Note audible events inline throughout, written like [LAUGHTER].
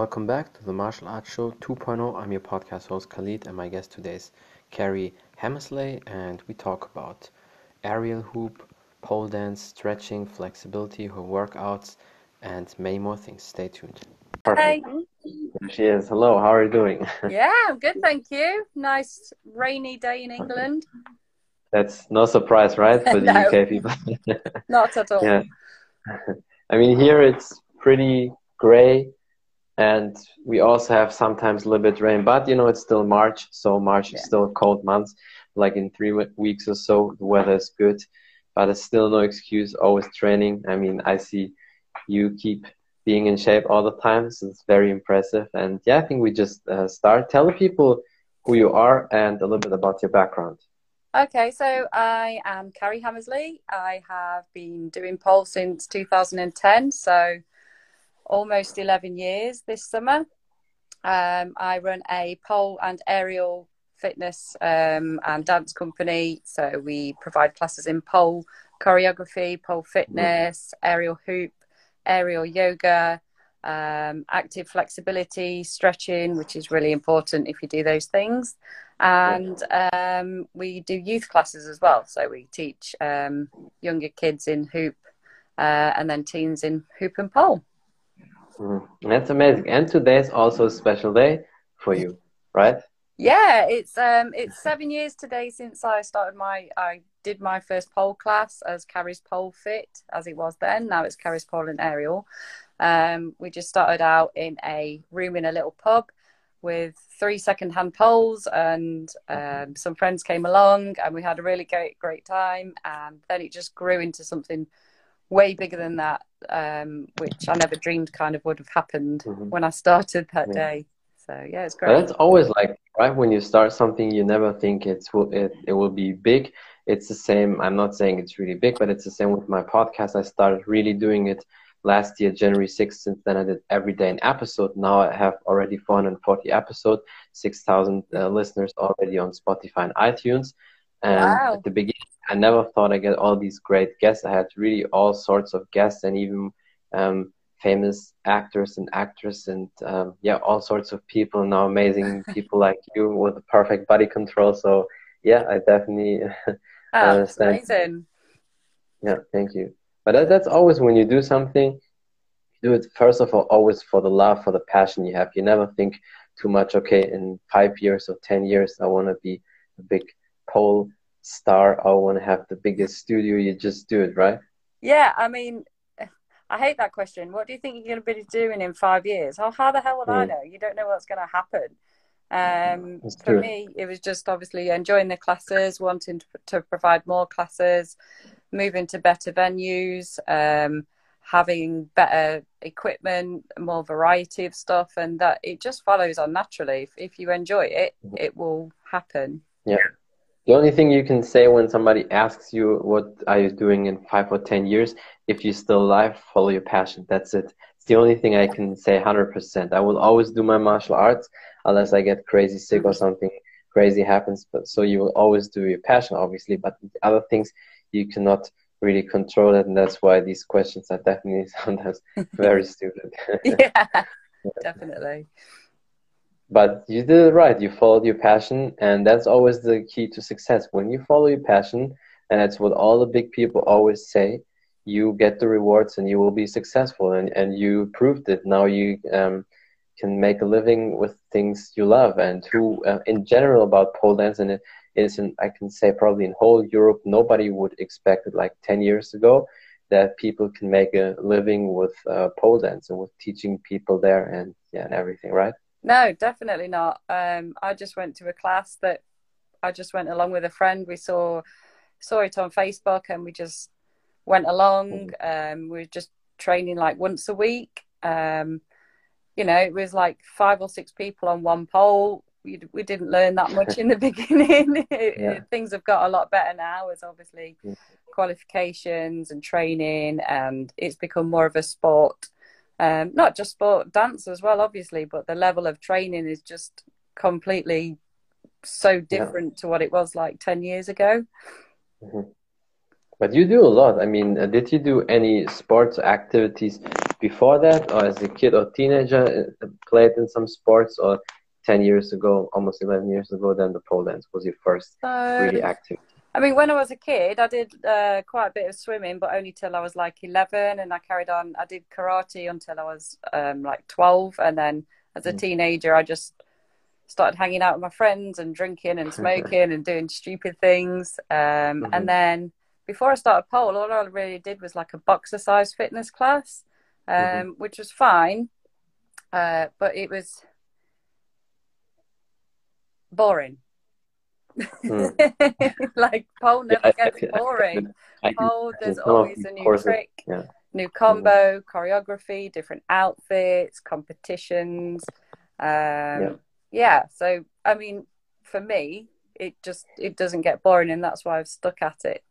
Welcome back to the Martial Arts Show 2.0. I'm your podcast host Khalid, and my guest today is Karrie Hammersley, and we talk about aerial hoop, pole dance, stretching, flexibility, her workouts, and many more things. Stay tuned. Perfect. Hey. There she is. Hello, how are you doing? [LAUGHS] yeah, I'm good, thank you. Nice rainy day in England. That's no surprise, right, for [LAUGHS] the no, UK people? [LAUGHS] not at all. Yeah. I mean, here it's pretty gray, and we also have sometimes a little bit rain, but you know, it's still March, so March is still a cold month. Like in three weeks or so, the weather is good, but it's still no excuse. Always training. I mean, I see you keep being in shape all the time. So it's very impressive. And yeah, I think we just uh, start. Tell the people who you are and a little bit about your background. Okay, so I am Karrie Hammersley. I have been doing pole since 2010, so almost 11 years this summer. Um, I run a pole and aerial fitness um, and dance company. So we provide classes in pole choreography, pole fitness, aerial hoop, aerial yoga, um, active flexibility, stretching, which is really important if you do those things. And um, we do youth classes as well. So we teach um, younger kids in hoop uh, and then teens in hoop and pole. Mm, that's amazing. And today is also a special day for you, right? Yeah, it's um it's seven years today since I started my I did my first pole class as Karrie's Pole Fit as it was then. Now it's Karrie's Pole and Aerial. Um, we just started out in a room in a little pub with three second-hand poles, and um, some friends came along, and we had a really great great time. And then it just grew into something way bigger than that, um, which I never dreamed kind of would have happened mm-hmm. when I started that yeah. day. So yeah, it's great. That's always like right when you start something, you never think it's it it will be big. It's the same. I'm not saying it's really big, but it's the same with my podcast. I started really doing it last year, January 6th. Since then, I did every day an episode. Now I have already 440 episodes, 6,000 uh, listeners already on Spotify and iTunes. And wow. at the beginning, I never thought I'd get all these great guests. I had really all sorts of guests and even um, famous actors and actresses and um, yeah all sorts of people now amazing [LAUGHS] people like you with the perfect body control so yeah i definitely [LAUGHS] oh, understand amazing. yeah thank you but that, that's always when you do something you do it first of all always for the love for the passion you have you never think too much okay in five years or ten years i want to be a big pole star i want to have the biggest studio you just do it right yeah i mean I hate that question. What do you think you're going to be doing in five years? Oh, how the hell would I know? You don't know what's going to happen. Um, for me, it was just obviously enjoying the classes, wanting to, to provide more classes, moving to better venues, um, having better equipment, more variety of stuff, and that it just follows on naturally. If, if you enjoy it, it will happen. Yeah. The only thing you can say when somebody asks you what are you doing in five or ten years, if you're still alive, follow your passion. That's it. It's the only thing I can say 100%. I will always do my martial arts unless I get crazy sick or something crazy happens. But so you will always do your passion, obviously. But other things you cannot really control it, and that's why these questions are definitely [LAUGHS] sometimes [LAUGHS] very stupid. yeah, [LAUGHS] definitely but you did it right. You followed your passion and that's always the key to success. When you follow your passion and that's what all the big people always say you get the rewards and you will be successful and, and you proved it. Now you um, can make a living with things you love. And who uh, in general about pole dance and it is in, i can say probably in whole europe nobody would expect it like 10 years ago that people can make a living with uh, pole dance and with teaching people there and yeah and everything right no, definitely not. Um, I just went to a class that I just went along with a friend. We saw saw it on Facebook and we just went along. Um, we were just training like once a week. Um, you know, it was like five or six people on one pole. We, we didn't learn that much in the [LAUGHS] beginning. [LAUGHS] yeah. Things have got a lot better now. As obviously qualifications and training, and it's become more of a sport um, not just sport, dance as well, obviously, but the level of training is just completely so different yeah. to what it was like 10 years ago. Mm-hmm. But you do a lot. I mean, uh, did you do any sports activities before that, or as a kid or teenager, uh, played in some sports, or 10 years ago, almost 11 years ago, then the pole dance was your first so, really active? I mean, when I was a kid, I did uh, quite a bit of swimming, but only till I was like 11. And I carried on, I did karate until I was um, like 12. And then as a mm. teenager, I just started hanging out with my friends and drinking and [LAUGHS] smoking and doing stupid things. Um, mm-hmm. And then before I started pole, all I really did was like a boxercise fitness class, um, mm-hmm. which was fine. Uh, but it was boring. Mm. [LAUGHS] like pole never yeah, gets [LAUGHS] I, boring. I, pole, there's always a new trick, yeah. new combo, mm-hmm. choreography, different outfits, competitions. Um, yeah. yeah. So I mean, for me, it just it doesn't get boring, and that's why I've stuck at it.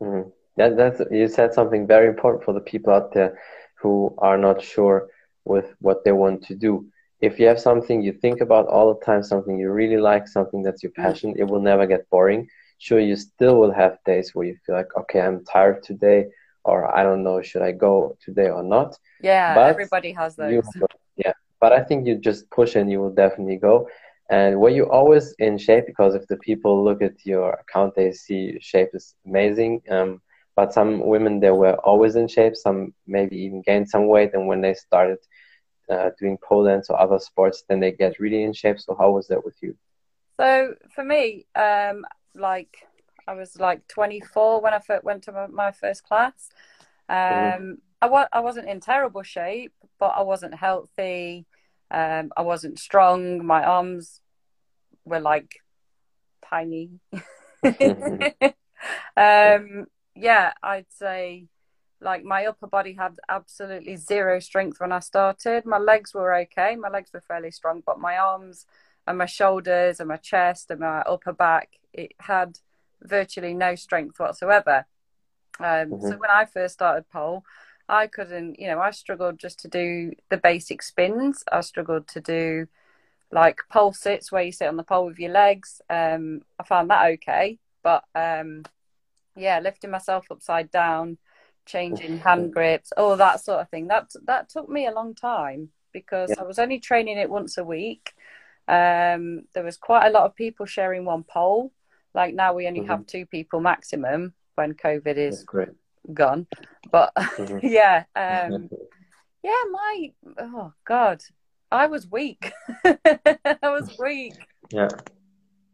Mm-hmm. That, that's you said something very important for the people out there who are not sure with what they want to do if you have something you think about all the time, something you really like, something that's your mm. passion, it will never get boring. Sure, you still will have days where you feel like, okay, I'm tired today, or I don't know, should I go today or not? Yeah, but everybody has those. You, yeah, but I think you just push and you will definitely go. And were you always in shape? Because if the people look at your account, they see shape is amazing. Um, but some women, they were always in shape. Some maybe even gained some weight. And when they started uh, doing pole dance or other sports, then they get really in shape. So how was that with you? So for me, um, like I was like 24 when I first went to my, first class. Um, mm-hmm. I, wa- I wasn't in terrible shape, but I wasn't healthy. Um, I wasn't strong. My arms were like tiny. [LAUGHS] [LAUGHS] um, yeah, I'd say like my upper body had absolutely zero strength when I started. My legs were okay, my legs were fairly strong, but my arms and my shoulders and my chest and my upper back, it had virtually no strength whatsoever. Um, mm-hmm. So when I first started pole, I couldn't, you know, I struggled just to do the basic spins. I struggled to do like pole sits where you sit on the pole with your legs. Um, I found that okay, but um, yeah, lifting myself upside down changing hand grips, all that sort of thing. That that took me a long time because yeah. I was only training it once a week. Um, there was quite a lot of people sharing one pole. Like now, we only mm-hmm. have two people maximum when COVID is gone. But mm-hmm. [LAUGHS] yeah, um, yeah, my oh god, I was weak. [LAUGHS] I was weak. Yeah.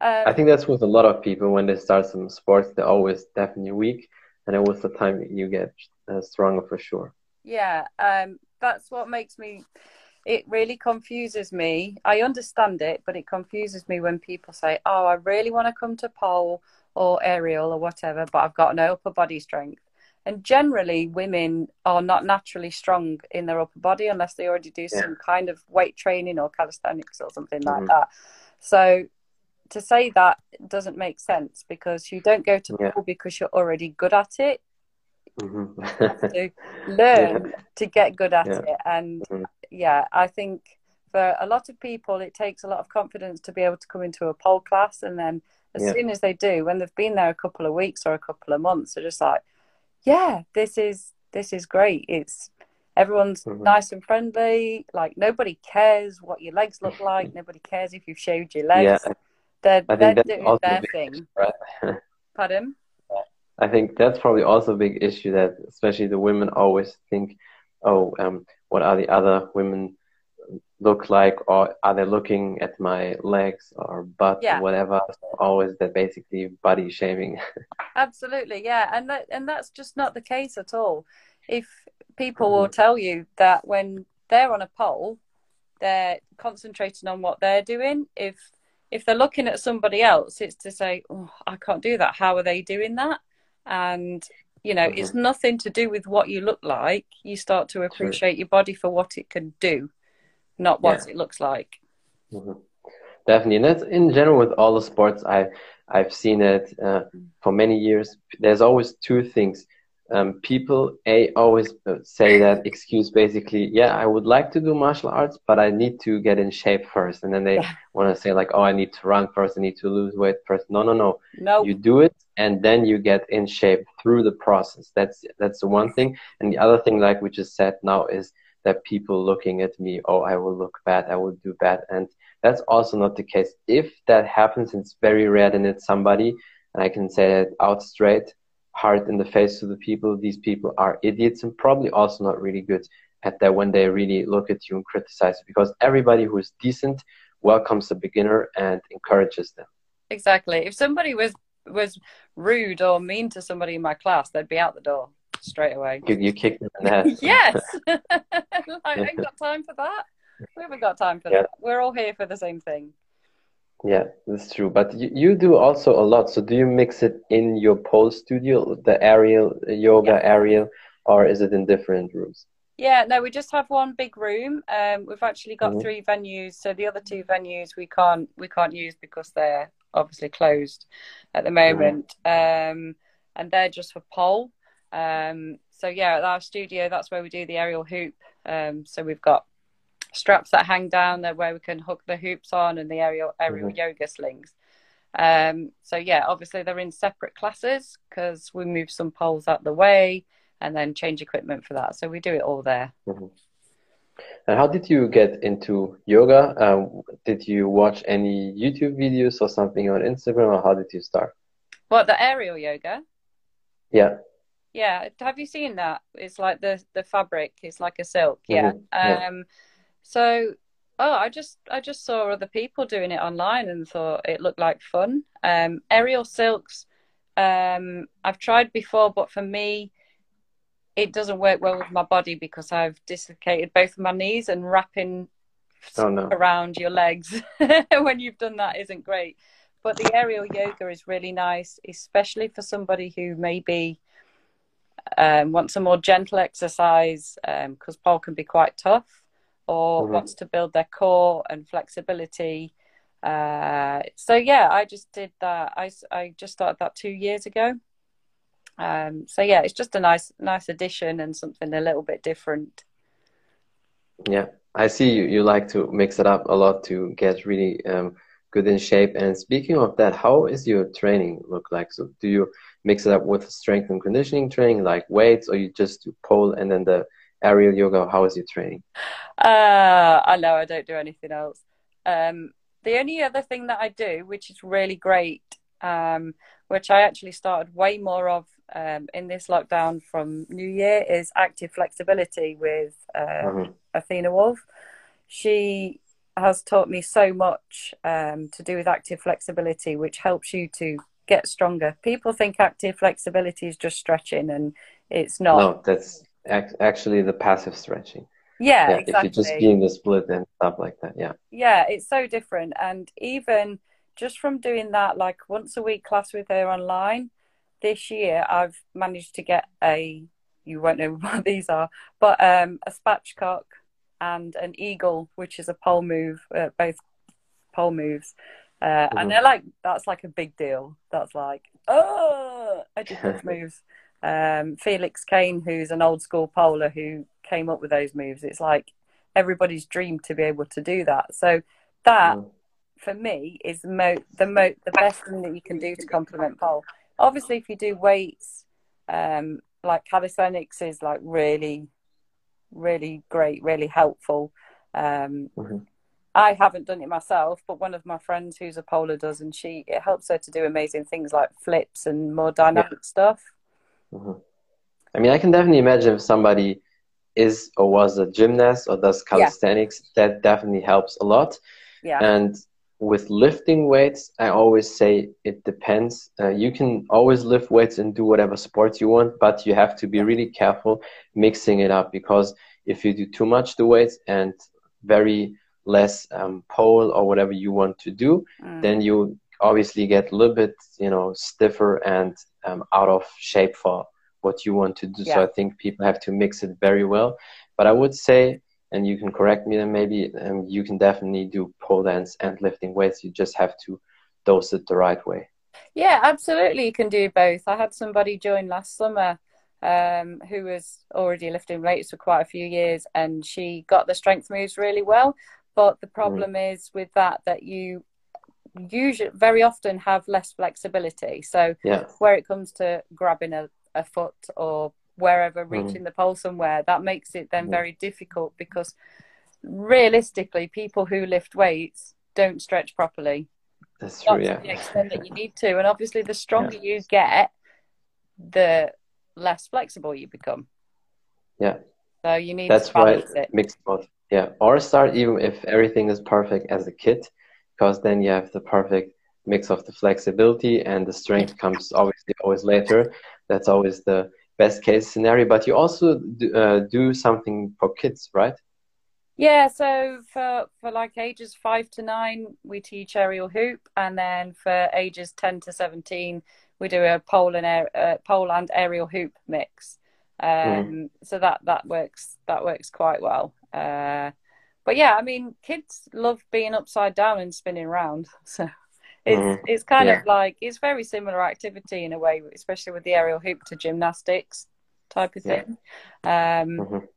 Um, I think that's with a lot of people when they start some sports, they're always definitely weak and it was the time you get uh, stronger for sure. Yeah, um, that's what makes me. It really confuses me. I understand it, but it confuses me when people say, "Oh, I really want to come to pole or aerial or whatever, but I've got no upper body strength." And generally, women are not naturally strong in their upper body unless they already do yeah. some kind of weight training or calisthenics or something mm-hmm. like that. So to say that doesn't make sense because you don't go to yeah. pool because you're already good at it. Mm-hmm. you have to [LAUGHS] learn yeah. to get good at yeah. it. And mm-hmm. yeah, I think for a lot of people, it takes a lot of confidence to be able to come into a pole class. And then as soon as they do, when they've been there a couple of weeks or a couple of months, they're just like, yeah, this is, this is great. It's, everyone's mm-hmm. nice and friendly. Like nobody cares what your legs look like. [LAUGHS] nobody cares if you've shaved your legs. Yeah. They're, I think they're doing their thing. Right? [LAUGHS] Pardon? I think that's probably also a big issue that especially the women always think, oh, um, what are the other women look like or are they looking at my legs or butt yeah. or whatever so always that basically body shaming [LAUGHS] absolutely yeah and that and that's just not the case at all if people mm-hmm. will tell you that when they're on a pole they're concentrating on what they're doing if if they're looking at somebody else, it's to say, oh, I can't do that. How are they doing that? And, you know, mm-hmm. it's nothing to do with what you look like. You start to appreciate True. your body for what it can do, not what yeah. it looks like. Mm-hmm. Definitely. And that's in general with all the sports. I, I've seen it uh, for many years. There's always two things. Um, people a always say that excuse basically yeah i would like to do martial arts but i need to get in shape first. And then they yeah. [LAUGHS] want to say like oh i need to run first i need to lose weight first. No no no. No you do it and then you get in shape through the process. That's that's the one thing. And the other thing like we just said now is that people looking at me oh i will look bad i will do bad. And that's also not the case. If that happens it's very rare that it's somebody and i can say that out straight hard in the face to the people. These people are idiots and probably also not really good at that when they really look at you and criticize you because everybody who is decent welcomes a beginner and encourages them. Exactly. If somebody was was rude or mean to somebody in my class, they'd be out the door straight away. You, you kick them in the head. [LAUGHS] yes. [LAUGHS] [LAUGHS] I ain't got time for that. We haven't got time for yeah. that. We're all here for the same thing. Yeah, that's true. But you, you do also a lot. So do you mix it in your pole studio, the aerial yoga yeah. aerial, or is it in different rooms? Yeah, no, we just have one big room. Um, we've actually got mm-hmm. three venues. So the other two venues we can't we can't use because they're obviously closed at the moment, mm-hmm. um, and they're just for pole. Um, so yeah, at our studio, that's where we do the aerial hoop. Um, so we've got straps that hang down there where we can hook the hoops on and the aerial aerial mm-hmm. yoga slings. Um, so yeah, obviously they're in separate classes because we move some poles out the way and then change equipment for that. So we do it all there. Mm-hmm. And how did you get into yoga? Um, did you watch any YouTube videos or something on Instagram, or how did you start? What the aerial yoga? Yeah. Yeah. Have you seen that? It's like the the fabric. It's like a silk. Yeah. Mm-hmm. yeah. Um, so, oh, I just I just saw other people doing it online and thought it looked like fun. Um, aerial silks, um, I've tried before, but for me, it doesn't work well with my body because I've dislocated both of my knees and wrapping oh, no. around your legs [LAUGHS] when you've done that isn't great. But the aerial yoga is really nice, especially for somebody who maybe um, wants a more gentle exercise because um, pole can be quite tough or mm-hmm. wants to build their core and flexibility. Uh, so yeah, I just did that. I, I just started that two years ago. Um, so yeah, it's just a nice nice addition and something a little bit different. Yeah, I see you. You like to mix it up a lot to get really um, good in shape. And speaking of that, how is your training look like? So do you mix it up with strength and conditioning training, like weights, or you just do pole and then the aerial yoga? How is your training? Uh, I know I don't do anything else. Um, the only other thing that I do, which is really great, um, which I actually started way more of um, in this lockdown from New Year, is active flexibility with uh, mm-hmm. Athena Wolf. She has taught me so much um, to do with active flexibility, which helps you to get stronger. People think active flexibility is just stretching, and it's not. No, that's actually the passive stretching. Yeah, yeah exactly. If you're just doing the split and stuff like that, yeah. Yeah, it's so different. And even just from doing that, like once a week class with her online, this year I've managed to get a, you won't know [LAUGHS] what these are, but um, a spatchcock and an eagle, which is a pole move, uh, both pole moves. Uh, mm-hmm. And they're like, that's like a big deal. That's like, oh, I did those [LAUGHS] moves um, Felix Cane, who's an old school poler who came up with those moves. It's like everybody's dream to be able to do that. So that, mm. for me, is the mo- the mo- the best thing that you can do to complement pole. Obviously, if you do weights, um, like calisthenics is like really, really great, really helpful. Um, mm-hmm. I haven't done it myself, but one of my friends who's a poler does, and she it helps her to do amazing things like flips and more dynamic yeah. stuff. Mm-hmm. I mean, I can definitely imagine if somebody is or was a gymnast or does calisthenics, yeah. that definitely helps a lot. Yeah. And with lifting weights, I always say it depends. Uh, you can always lift weights and do whatever sports you want, but you have to be really careful mixing it up because if you do too much the weights and very less um, pole or whatever you want to do, mm. then you obviously get a little bit, you know, stiffer and um, out of shape for what you want to do. Yeah. So I think people have to mix it very well. But I would say, and you can correct me then maybe, um, you can definitely do pole dance and lifting weights. You just have to dose it the right way. Yeah, absolutely. You can do both. I had somebody join last summer um, who was already lifting weights for quite a few years, and she got the strength moves really well. But the Mm. problem is with that that you usually very often have less flexibility. So Yeah. where it comes to grabbing a, a foot or wherever, Mm. reaching the pole somewhere, that makes it then Mhm. very difficult because realistically, people who lift weights don't stretch properly That's not true. to Yeah. the extent that you need to. And obviously, the stronger you get, the less flexible you become. Yeah. So you need That's why balance it. mix both. Yeah. Or start even if everything is perfect as a kit, because then you have the perfect mix of the flexibility and the strength comes obviously always later. That's always the best case scenario. But you also do, uh, do something for kids, right? Yeah, so for for like ages five to nine, we teach aerial hoop, and then for ages ten to seventeen, we do a pole and air, uh, pole and aerial hoop mix. Um, so that that works that works quite well. Uh, but yeah, I mean, kids love being upside down and spinning around. [LAUGHS] So it's Mhm. it's kind Yeah. of like it's very similar activity in a way, especially with the aerial hoop to gymnastics type of Yeah. thing. Um, Mhm.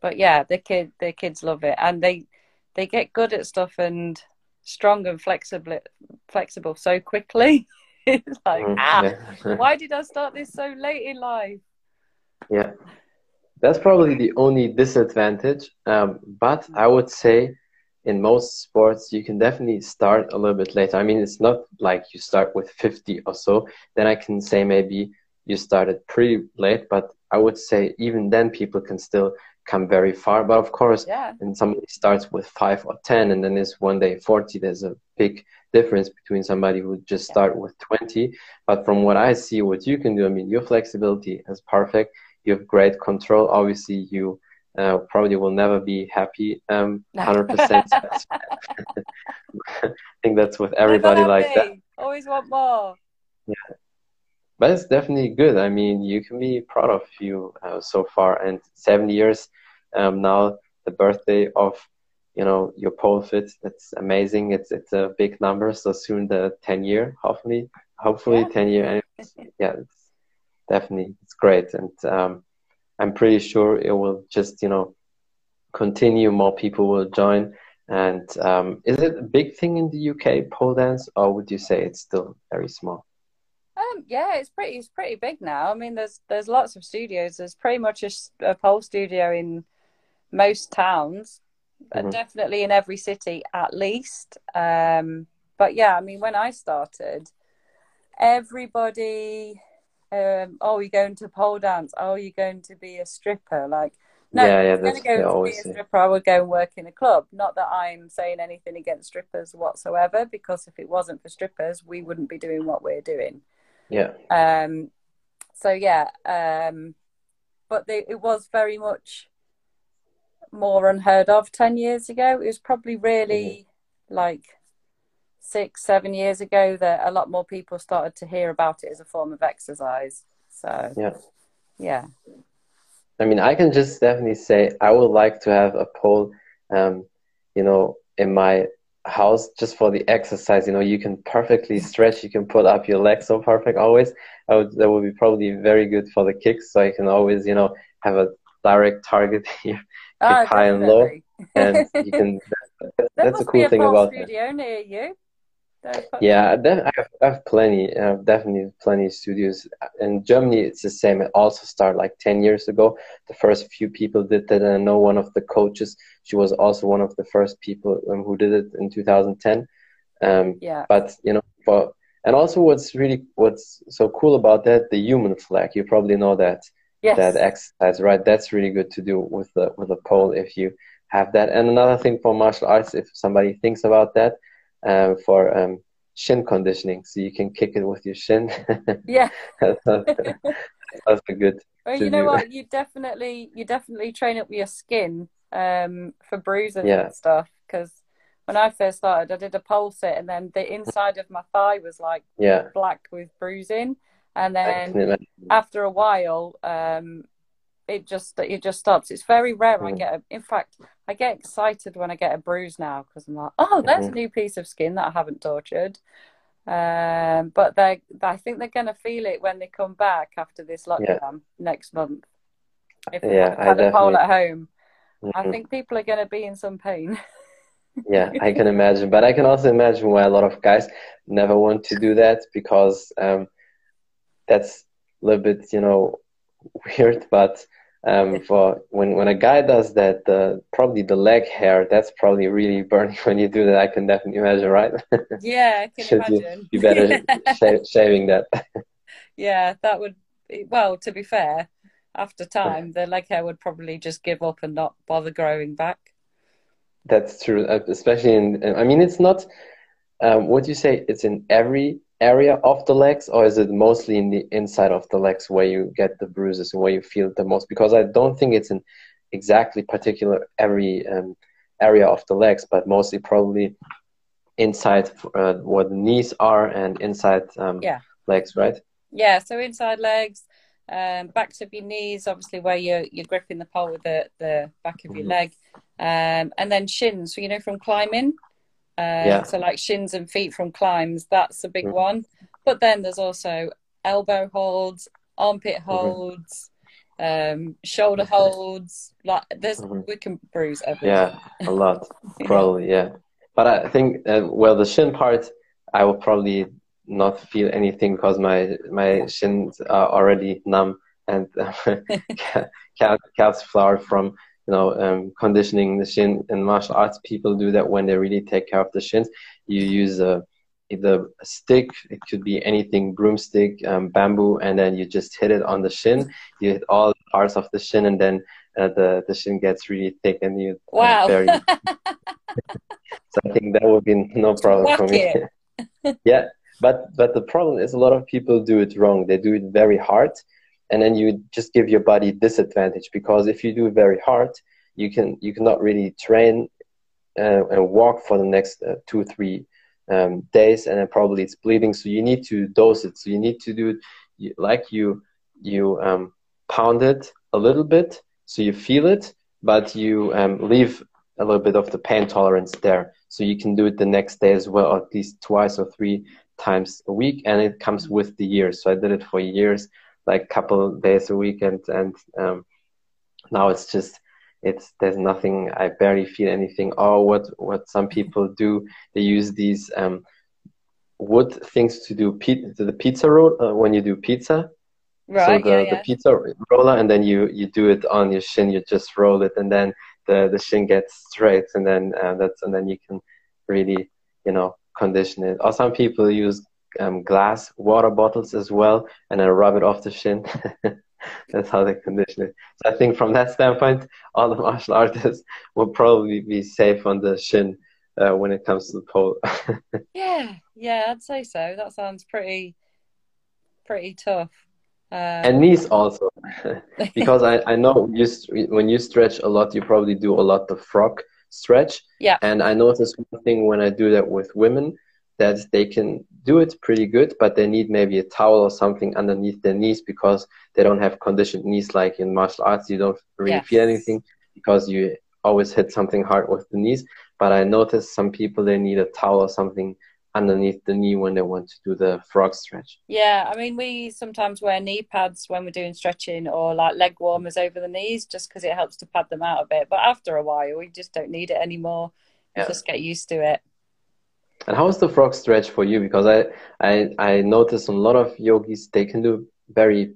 but yeah, the kid the kids love it, and they they get good at stuff and strong and flexible flexible so quickly. [LAUGHS] it's like Mhm. ah, Yeah. [LAUGHS] why did I start this so late in life? Yeah, that's probably the only disadvantage. Um, but I would say in most sports, you can definitely start a little bit later. I mean, it's not like you start with 50 or so. Then I can say maybe you started pretty late, but I would say even then people can still come very far. But of course, Yeah, and somebody starts with five or 10 and then is one day 40, there's a big difference between somebody who just start with 20. But from what I see, what you can do, I mean, your flexibility is perfect. You have great control. Obviously, you uh, probably will never be happy um, 100%. [LAUGHS] I think that's with everybody like that. Always want more. Yeah. But it's definitely good. I mean, you can be proud of you uh, so far. And seven years um, now, the birthday of you know your pole fit. That's amazing. It's it's a big number. So soon the ten year, hopefully, hopefully Yeah. ten year. [LAUGHS] Yeah, it's definitely it's great. And um, I'm pretty sure it will just you know continue. More people will join. And um, is it a big thing in the UK pole dance, or would you say it's still very small? Um, yeah, it's pretty it's pretty big now. I mean, there's there's lots of studios. There's pretty much a pole studio in most towns, Mhm. definitely in every city at least. Um, but yeah, I mean, when I started, everybody, um, oh, you're going to pole dance. Oh, you're going to be a stripper. Like, no, Yeah, yeah, I was that's going to go to be a stripper, I would go and work in a club. Not that I'm saying anything against strippers whatsoever, because if it wasn't for strippers, we wouldn't be doing what we're doing. Yeah. Um, so yeah, um, but they, it was very much more unheard of 10 years ago. It was probably really like six, seven years ago that a lot more people started to hear about it as a form of exercise. So Yeah. yeah. I mean, I can just definitely say I would like to have a pole, um, you know, in my house just for the exercise. You know, you can perfectly stretch, you can put up your legs so perfect always. I would, that would be probably very good for the kicks, so I can always, you know, have a direct target [LAUGHS] here, Oh, high and low, and you can. [LAUGHS] there That's a cool a thing about that. studio near you. Yeah, then I have, I have plenty, uh, definitely plenty of studios. In Germany, it's the same. It also started like 10 years ago. The first few people did that, and I know one of the coaches, she was also one of the first people um, who did it in 2010. Um, Yeah. but, you know, for, and also what's really, what's so cool about that, the human flag, you probably know that, Yes. that exercise, right? That's really good to do with the, with a pole if you have that. And another thing for martial arts, if somebody thinks about that, um, for um, shin conditioning, so you can kick it with your shin. [LAUGHS] Yeah. that's, [LAUGHS] that's a good. Well, you know do. what? You definitely, you definitely train up your skin um, for bruises Yeah. and stuff. Because when I first started, I did a pole sit, and then the inside of my thigh was like Yeah, black with bruising, and then after a while, um, it just it just stops. It's very rare I Mm. get. A, in fact, I get excited when I get a bruise now because I'm like, oh, there's a Mhm. new piece of skin that I haven't tortured. Um, but they, I think they're going to feel it when they come back after this lockdown yeah. next month. If they yeah, had a pole at home, mm-hmm. I think people are going to be in some pain. yeah, I can imagine, but I can also imagine why a lot of guys never want to do that because um, that's a little bit, you know, [LAUGHS] weird. But um, for when when a guy does that, the probably the leg hair that's probably really [LAUGHS] burning when you do that. I can definitely imagine, right? [LAUGHS] Yeah, I can imagine. You, you better [LAUGHS] sh- shaving that. yeah, that would. Be, well, to be fair, after time, the leg hair would probably just give up and not bother growing back. That's true, uh, especially in. I mean, it's not. Um, what do you say? It's in every area of the legs, or is it mostly in the inside of the legs where you get the bruises and where you feel it the most? Because I don't think it's in exactly particular every um, area of the legs, but mostly probably inside uh, where the knees are and inside um, yeah. legs, right? Yeah, so inside legs, um, backs of your knees, obviously where you're you're gripping the pole with the the back of your mm-hmm. leg, um, and then shins. So you know from climbing, uh, yeah. So like shins and feet from climbs, that's a big mm-hmm. one. But then there's also elbow holds, armpit mm-hmm. holds, mm-hmm. um, shoulder holds. Like there's mm-hmm. we can bruise everything. Yeah, a lot [LAUGHS] probably. yeah. But I think uh, well the shin part, I will probably not feel anything because my my shins are already numb and [LAUGHS] [LAUGHS] calves flower from you know um, conditioning the shin in martial arts people do that when they really take care of the shins you use a either a stick it could be anything broomstick um, bamboo and then you just hit it on the shin. You hit all parts of the shin and then uh, the the shin gets really thick and you uh, wow. uh, [LAUGHS] [LAUGHS] so i think that would be no problem for me. [LAUGHS] yeah but but the problem is a lot of people do it wrong. They do it very hard and then you just give your body disadvantage because if you do very hard you can you cannot really train uh, and walk for the next uh, two three um, days and then probably it's bleeding. So you need to dose it. So you need to do it like you you um, pound it a little bit so you feel it but you um, leave a little bit of the pain tolerance there. So you can do it the next day as well at least twice or three times a week and it comes with the years. So i did it for years like couple days a week and and um, now it's just it's there's nothing i barely feel anything. Oh what what some people do they use these um, wood things to do pe- the pizza roll uh, when you do pizza. Right so the, yeah, yeah. the pizza roller and then you you do it on your shin you just roll it and then the the shin gets straight and then uh, that's and then you can really you know condition it. Or some people use um, glass water bottles as well, and then rub it off the shin. [LAUGHS] That's how they condition it. So I think from that standpoint, all the [LAUGHS] martial artists will probably be safe on the shin uh, when it comes to the pole. [LAUGHS] yeah, yeah, I'd say so. That sounds pretty, pretty tough. Um, and knees also, because I, I know you when you stretch a lot, you probably do a lot of frog stretch. Yeah. And I notice one thing when I do that with women that they can do it pretty good, but they need maybe a towel or something underneath their knees because they don't have conditioned knees like in martial arts. You don't really yes. feel anything because you always hit something hard with the knees. But I noticed some people they need a towel or something underneath the knee when they want to do the frog stretch. Yeah, I mean we sometimes wear knee pads when we're doing stretching or like leg warmers over the knees just because it helps to pad them out a bit. But after a while, we just don't need it anymore. Yeah. Just get used to it. And how is the frog stretch for you? Because I, I, I noticed a lot of yogis, they can do very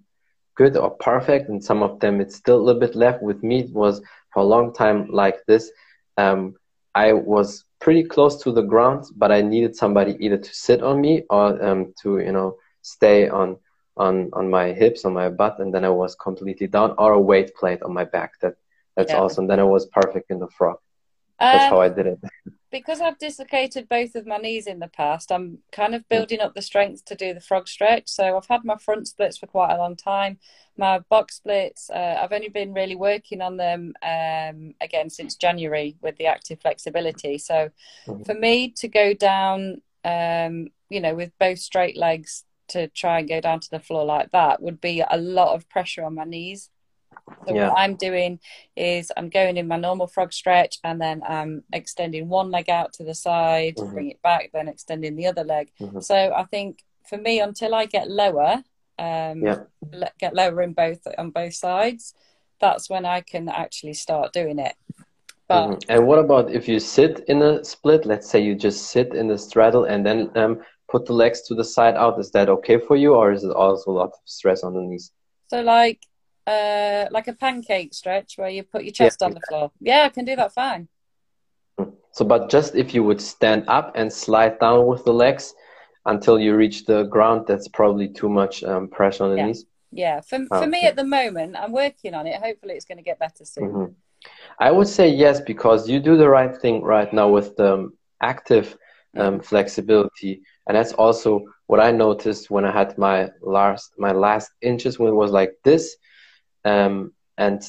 good or perfect, and some of them it's still a little bit left. With me, it was for a long time like this. Um, I was pretty close to the ground, but I needed somebody either to sit on me or um, to, you know, stay on on on my hips, on my butt, and then I was completely down, or a weight plate on my back. That that's yeah. awesome. Then I was perfect in the frog. That's um, how I did it. [LAUGHS] because I've dislocated both of my knees in the past, I'm kind of building up the strength to do the frog stretch. So I've had my front splits for quite a long time. My box splits, uh, I've only been really working on them um, again since January with the active flexibility. So mm-hmm. for me to go down, um, you know, with both straight legs to try and go down to the floor like that would be a lot of pressure on my knees. So Yeah. what I'm doing is I'm going in my normal frog stretch and then I'm extending one leg out to the side, Mhm. bring it back, then extending the other leg. Mhm. So I think for me, until I get lower, um, Yeah. get lower in both on both sides, that's when I can actually start doing it. But Mhm. And what about if you sit in a split? Let's say you just sit in the straddle and then um, put the legs to the side out. Is that okay for you, or is it also a lot of stress on the knees? so like uh like a pancake stretch where you put your chest on the floor. Yeah, I can do that fine. So, but just if you would stand up and slide down with the legs until you reach the ground, that's probably too much um, pressure on the Yeah. knees. Yeah, for for me at the moment, I'm working on it. Hopefully, it's going to get better soon. Mhm. I would say yes because you do the right thing right now with the um, active um, flexibility, and that's also what I noticed when I had my last my last inches when it was like this, um, and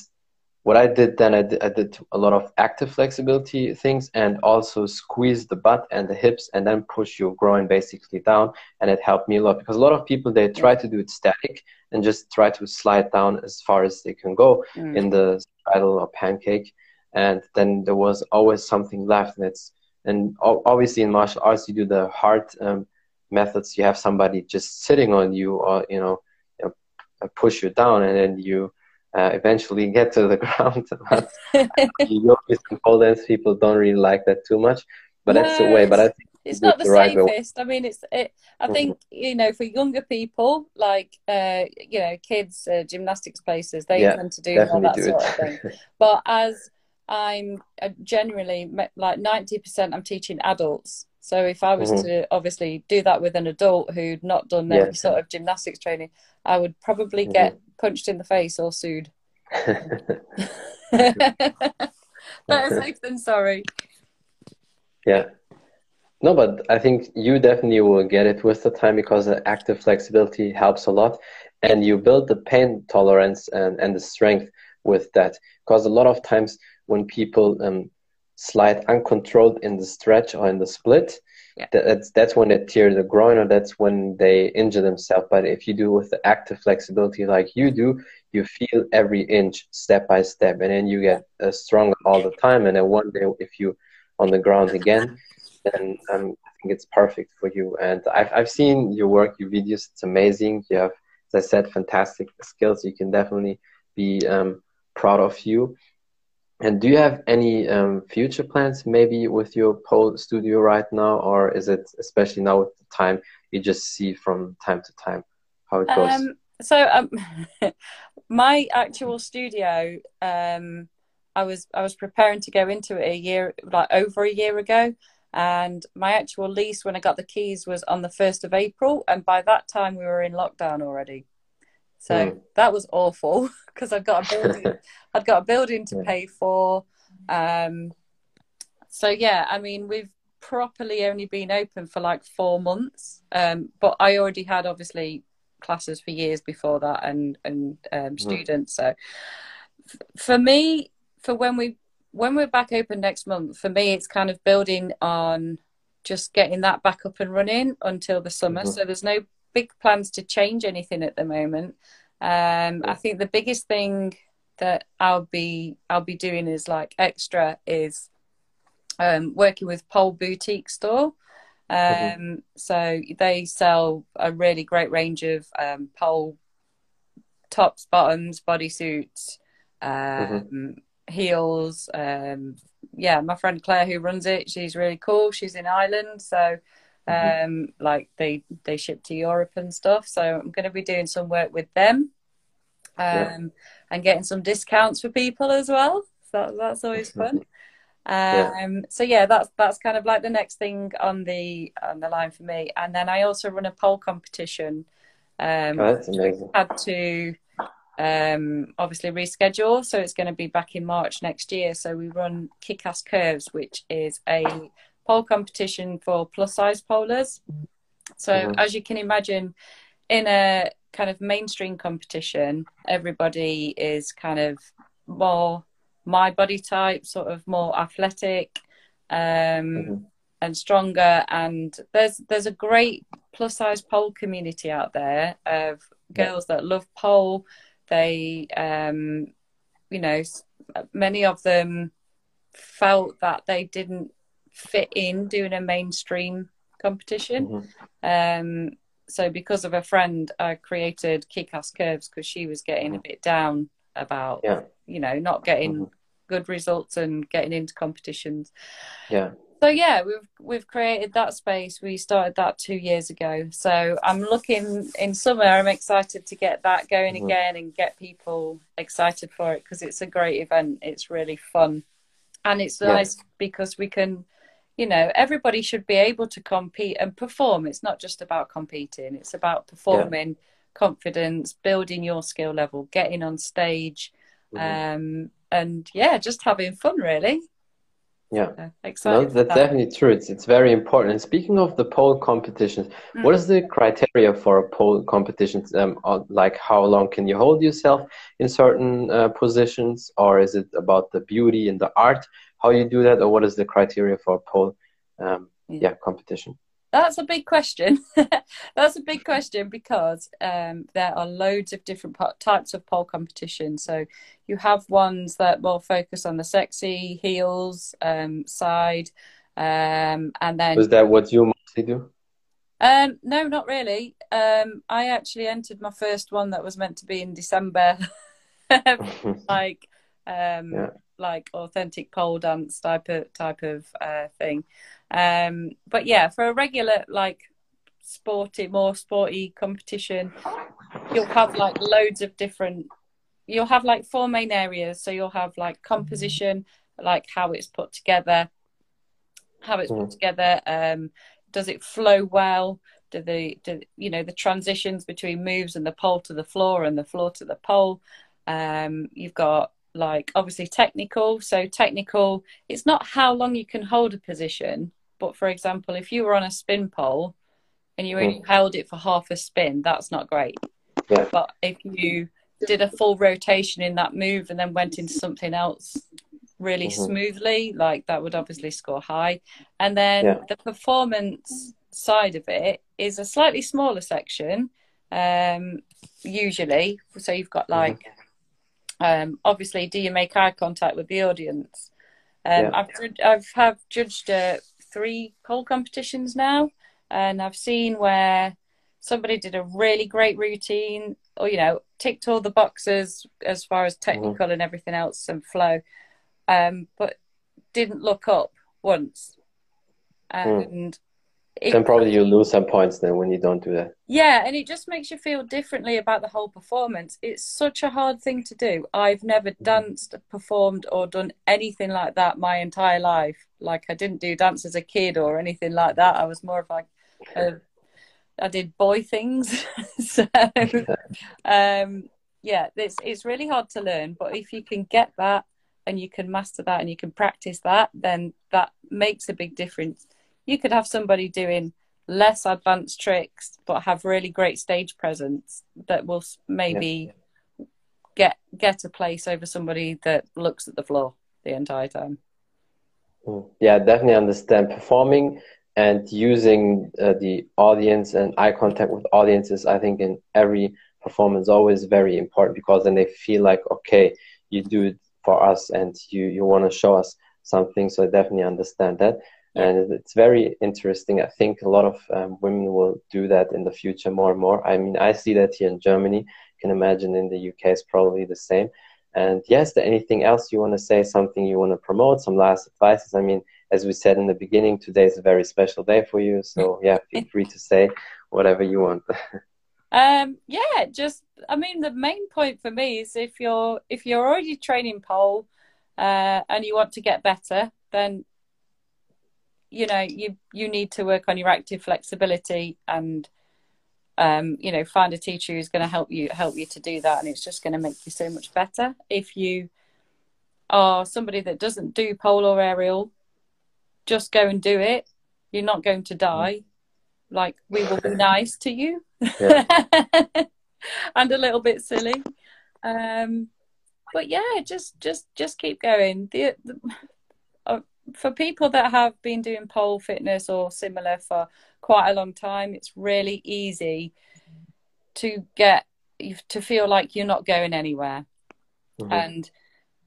what I did then I did, I did a lot of active flexibility things and also squeeze the butt and the hips and then push your groin basically down, and it helped me a lot because a lot of people they try to do it static and just try to slide down as far as they can go Mm. in the straddle or pancake, and then there was always something left. And it's and obviously in martial arts you do the hard um, methods. You have somebody just sitting on you, or you know, push you down, and then you uh, eventually get to the [LAUGHS] ground. But yogis and pole dance people don't really like that too much, but that's the way. But I think it's not the the right way. safest. I mean, it's it. I Mhm. think you know for younger people, like uh, you know, kids, uh, gymnastics places, they Yeah, tend to do more definitely that do sort of thing. [LAUGHS] But as I'm uh, generally like ninety percent, I'm teaching adults. So if I was Mhm. to obviously do that with an adult who'd not done any sort of gymnastics training, I would probably Mhm. get punched in the face or sued. Better safe than sorry. Yeah. No, but I think you definitely will get it with the time because the active flexibility helps a lot and you build the pain tolerance and, and the strength with that. Because a lot of times when people um, slide uncontrolled in the stretch or in the split, Yeah. that's that's when they tear the groin or that's when they injure themselves. But if you do with the active flexibility like you do, you feel every inch step by step, and then you get uh, stronger all the time. And then one day, if you on the ground again, then um, I think it's perfect for you. And I've I've seen your work, your videos. It's amazing. You have, as I said, fantastic skills. You can definitely be um, proud of you. And do you have any um, future plans, maybe with your pole studio right now, or is it especially now with the time you just see from time to time how it goes? Um, so um, [LAUGHS] my actual studio, um, I was I was preparing to go into it a year, like over a year ago, and my actual lease when I got the keys was on the first of April, and by that time we were in lockdown already. So Mm. that was awful [LAUGHS] because I've got a building, [LAUGHS] I'd got a building to Yeah. pay for. Um, so yeah, I mean we've properly only been open for like four months, um, but I already had obviously classes for years before that and and um, students. So f- for me, for when we when we're back open next month, for me it's kind of building on just getting that back up and running until the summer. Mhm. So there's no big plans to change anything at the moment. Um, I think the biggest thing that I'll be I'll be doing is like extra is um, working with Pole Boutique Store. Um, So they sell a really great range of um, pole tops, bottoms, bodysuits, um, heels. Um, yeah, my friend Claire who runs it, she's really cool. She's in Ireland, so um, like they they ship to Europe and stuff. So I'm going to be doing some work with them, um, Yeah. and getting some discounts for people as well. So that's always fun. Yeah. Um, so yeah, that's that's kind of like the next thing on the on the line for me. And then I also run a pole competition. Um, Oh, that's amazing. had to um, obviously reschedule, so it's going to be back in March next year. So we run Kick-Ass Curves, which is a pole competition for plus size polers. So Mhm. as you can imagine, in a kind of mainstream competition, everybody is kind of more my body type, sort of more athletic. Um, Mhm. and stronger and there's there's a great plus size pole community out there of Yeah. girls that love pole they, um, you know, many of them felt that they didn't fit in doing a mainstream competition. Mm-hmm. Um, so because of a friend, I created Kick-Ass Curves because she was getting a bit down about, yeah. you know, not getting mm-hmm. good results and getting into competitions. Yeah. So yeah, we've we've created that space. We started that two years ago. So I'm looking in summer. I'm excited to get that going mm-hmm. again and get people excited for it because it's a great event. It's really fun, and it's nice because we can you know everybody should be able to compete and perform it's not just about competing it's about performing yeah. confidence building your skill level getting on stage mm-hmm. um, and yeah just having fun really yeah excited no, that's that. definitely true it's, it's very important and speaking of the pole competitions mm. what is the criteria for a pole competition um, like how long can you hold yourself in certain uh, positions or is it about the beauty and the art how you do that, or what is the criteria for a pole um, yeah competition? That's a big question. [LAUGHS] That's a big question because um, there are loads of different types of pole competition. So you have ones that will focus on the sexy heels um, side, um, and then was that what you mostly do? Um, no, not really. Um, I actually entered my first one that was meant to be in December, [LAUGHS] [LAUGHS] like um, yeah like authentic pole dance type of type of uh, thing. Um, but yeah, for a regular like sporty, more sporty competition, you'll have like loads of different. You'll have like four main areas. So you'll have like composition, like how it's put together, how it's put mm. together. Um, does it flow well? Do the do, you know the transitions between moves and the pole to the floor and the floor to the pole? Um, you've got like obviously technical. So technical, it's not how long you can hold a position, but for example, if you were on a spin pole and you only mm. held it for half a spin, that's not great. Yeah. But if you did a full rotation in that move and then went into something else really mm-hmm. smoothly, like that would obviously score high. And then yeah. the performance side of it is a slightly smaller section, um, usually. So you've got mm-hmm. like mm-hmm um, obviously, do you make eye contact with the audience? Um, yeah. I've I've have judged uh, three pole competitions now, and I've seen where somebody did a really great routine, or you know, ticked all the boxes as far as technical mm-hmm. and everything else and flow, um, but didn't look up once, mm. and. Mm it, then probably you lose some points then when you don't do that. Yeah, and it just makes you feel differently about the whole performance. It's such a hard thing to do. I've never mm-hmm. danced, performed, or done anything like that my entire life. Like I didn't do dance as a kid or anything like that. I was more of like, a, I did boy things. [LAUGHS] so, [LAUGHS] um, yeah, it's it's really hard to learn. But if you can get that and you can master that and you can practice that, then that makes a big difference you could have somebody doing less advanced tricks but have really great stage presence that will maybe yeah. get get a place over somebody that looks at the floor the entire time mm. yeah definitely understand performing and using uh, the audience and eye contact with audiences i think in every performance always very important because then they feel like okay you do it for us and you you want to show us something so i definitely understand that and it's very interesting. I think a lot of um, women will do that in the future more and more. I mean, I see that here in Germany. You can imagine in the UK it's probably the same. And yes, there anything else you want to say? Something you want to promote? Some last advices? I mean, as we said in the beginning, today is a very special day for you. So yeah, feel free to say whatever you want. [LAUGHS] um, yeah, just I mean, the main point for me is if you're if you're already training pole uh, and you want to get better, then you know you you need to work on your active flexibility and um, you know find a teacher who's going to help you help you to do that and it's just going to make you so much better. If you are somebody that doesn't do pole or aerial just go and do it. You're not going to die. Like we will be [LAUGHS] nice to you. Yeah. [LAUGHS] and a little bit silly. Um, but yeah just just just keep going. The, the for people that have been doing pole fitness or similar for quite a long time, it's really easy to get to feel like you're not going anywhere. Mm-hmm. And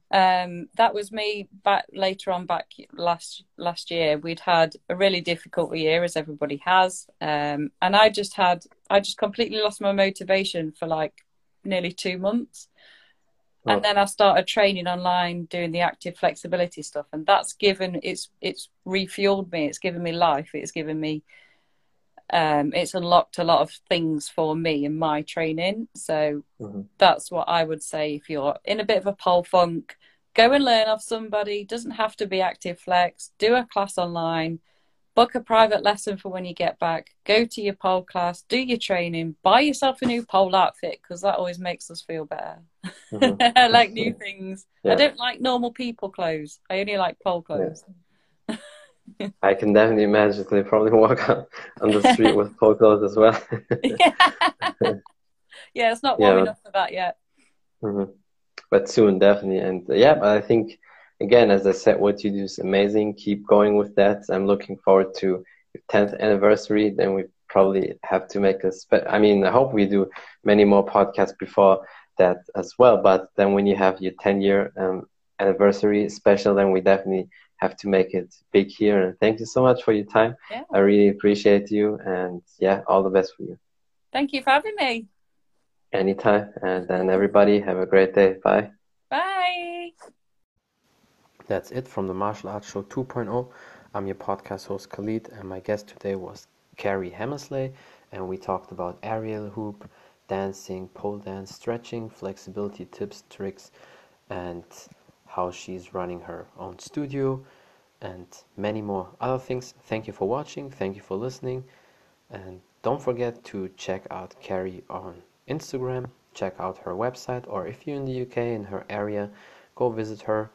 um, that was me back later on back last last year. We'd had a really difficult year, as everybody has, um, and I just had I just completely lost my motivation for like nearly two months. And then I started training online, doing the active flexibility stuff, and that's given it's it's refueled me. It's given me life. It's given me um, it's unlocked a lot of things for me in my training. So mm-hmm. that's what I would say. If you're in a bit of a pole funk, go and learn off somebody. Doesn't have to be active flex. Do a class online. Book a private lesson for when you get back. Go to your pole class. Do your training. Buy yourself a new pole outfit because that always makes us feel better. Mm-hmm. I [LAUGHS] like new things. Yeah. I don't like normal people clothes. I only like pole clothes. Yeah. [LAUGHS] I can definitely imagine they probably walk on, on the street with pole clothes as well. yeah. [LAUGHS] yeah, it's not warm yeah. enough for that yet. Mm-hmm. But soon, definitely. And uh, yeah, but I think, again, as I said, what you do is amazing. Keep going with that. I'm looking forward to your 10th anniversary. Then we probably have to make a spe- I mean, I hope we do many more podcasts before that as well. But then when you have your 10 year um, anniversary special, then we definitely have to make it big here. And thank you so much for your time. Yeah. I really appreciate you. And yeah, all the best for you. Thank you for having me. Anytime. And then everybody have a great day. Bye. Bye. That's it from the Martial Arts Show 2.0. I'm your podcast host Khalid, and my guest today was Karrie Hammersley, and we talked about aerial hoop, dancing, pole dance, stretching, flexibility tips, tricks, and how she's running her own studio and many more other things. Thank you for watching, thank you for listening, and don't forget to check out Karrie on Instagram, check out her website, or if you're in the UK in her area, go visit her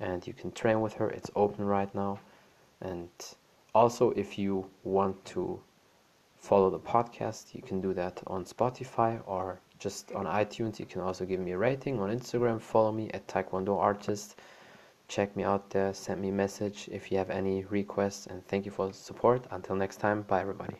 and you can train with her. It's open right now. And also, if you want to follow the podcast, you can do that on Spotify or just on iTunes. You can also give me a rating on Instagram. Follow me at Taekwondo Artist. Check me out there. Send me a message if you have any requests. And thank you for the support. Until next time, bye everybody.